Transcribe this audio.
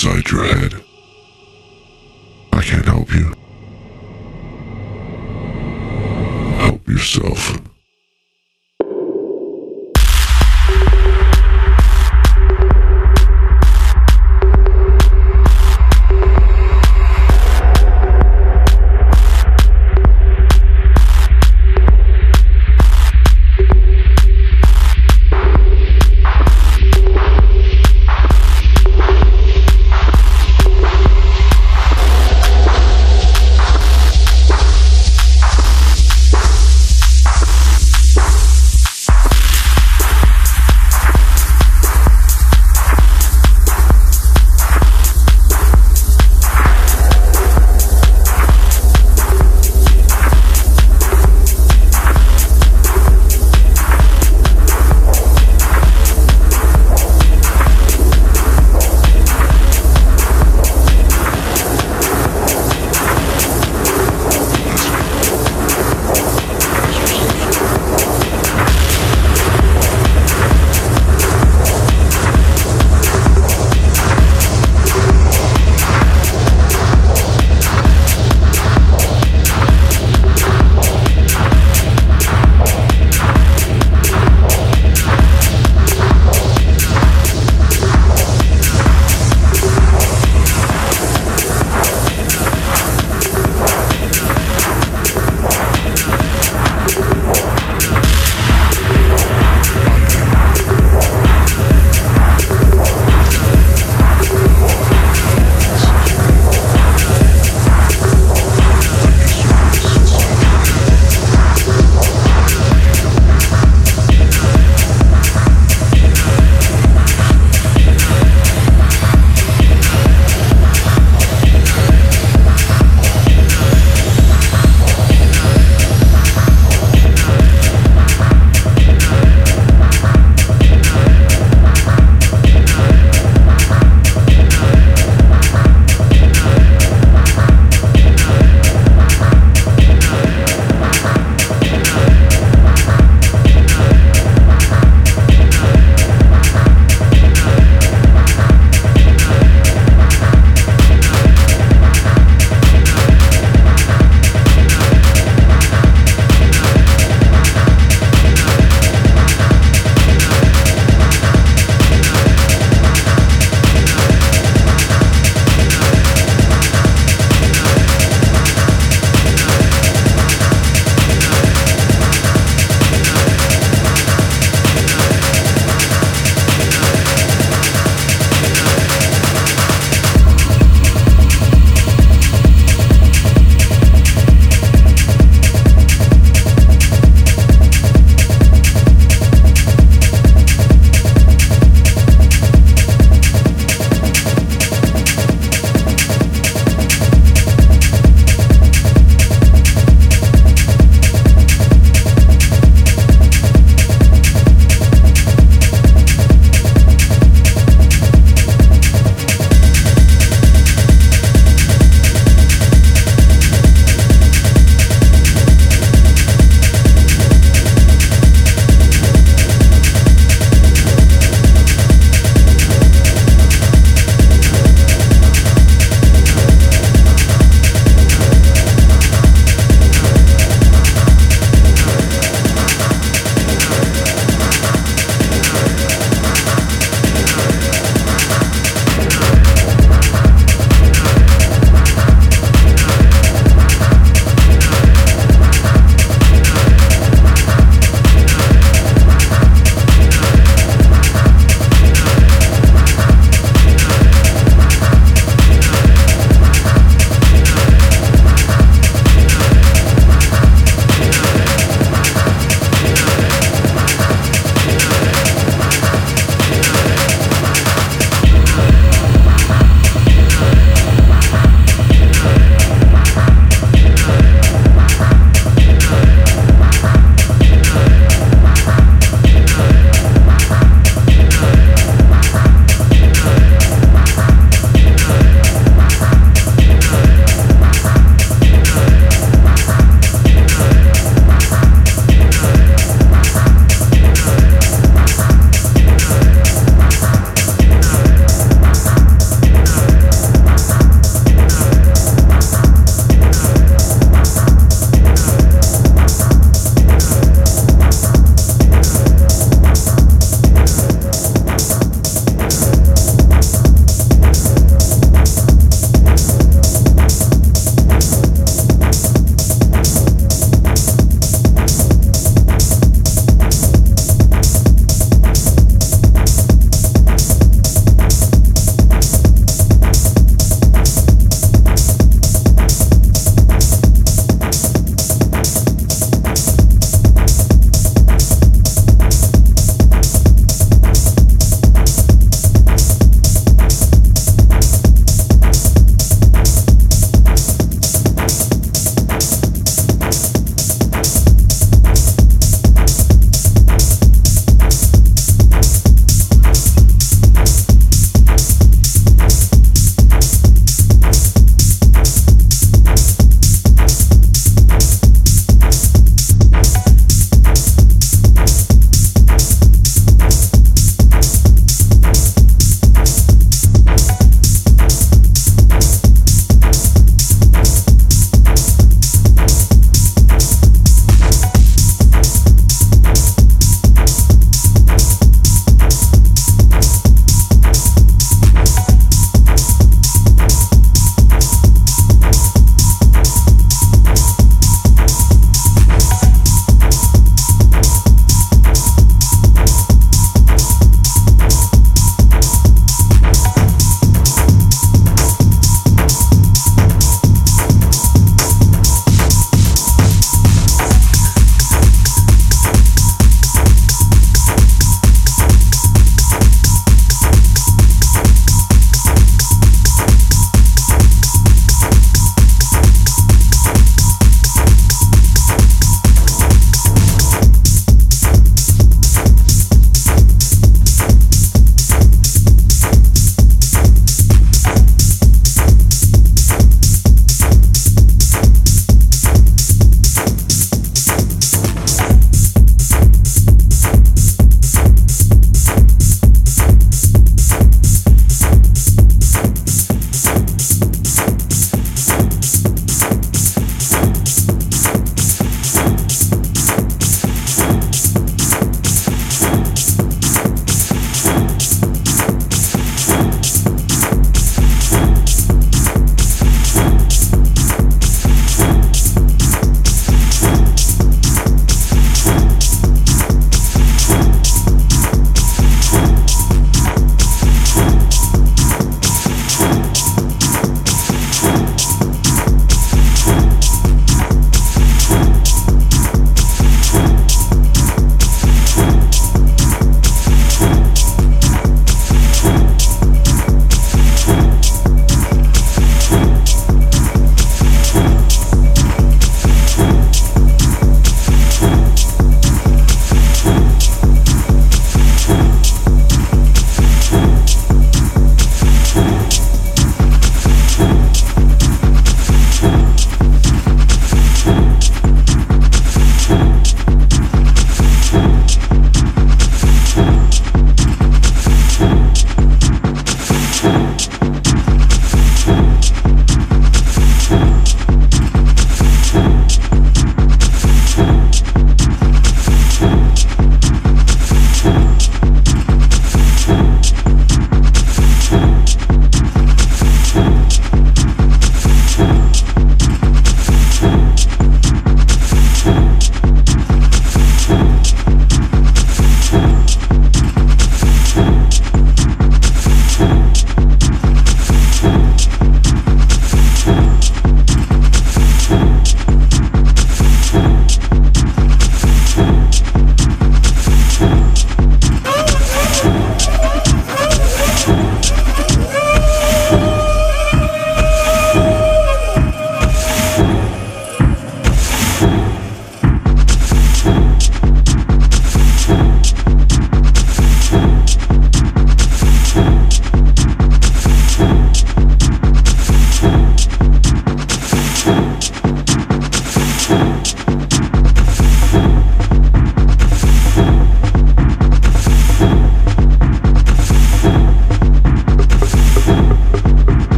inside your head.